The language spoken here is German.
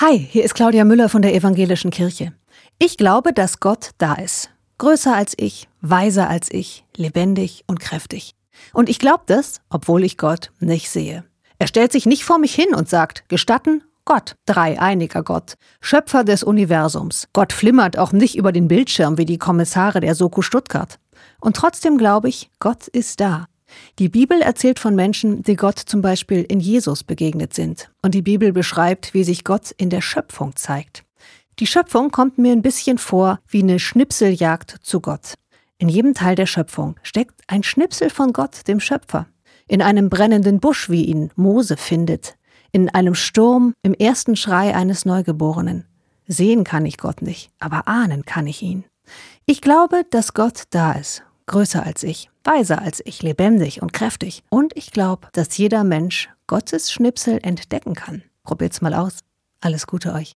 Hi, hier ist Claudia Müller von der Evangelischen Kirche. Ich glaube, dass Gott da ist. Größer als ich, weiser als ich, lebendig und kräftig. Und ich glaube das, obwohl ich Gott nicht sehe. Er stellt sich nicht vor mich hin und sagt, gestatten, Gott, dreieiniger Gott, Schöpfer des Universums. Gott flimmert auch nicht über den Bildschirm wie die Kommissare der Soko Stuttgart. Und trotzdem glaube ich, Gott ist da. Die Bibel erzählt von Menschen, die Gott zum Beispiel in Jesus begegnet sind. Und die Bibel beschreibt, wie sich Gott in der Schöpfung zeigt. Die Schöpfung kommt mir ein bisschen vor wie eine Schnipseljagd zu Gott. In jedem Teil der Schöpfung steckt ein Schnipsel von Gott, dem Schöpfer. In einem brennenden Busch, wie ihn Mose findet. In einem Sturm, im ersten Schrei eines Neugeborenen. Sehen kann ich Gott nicht, aber ahnen kann ich ihn. Ich glaube, dass Gott da ist größer als ich, weiser als ich, lebendig und kräftig. Und ich glaube, dass jeder Mensch Gottes Schnipsel entdecken kann. Probiert's mal aus. Alles Gute euch.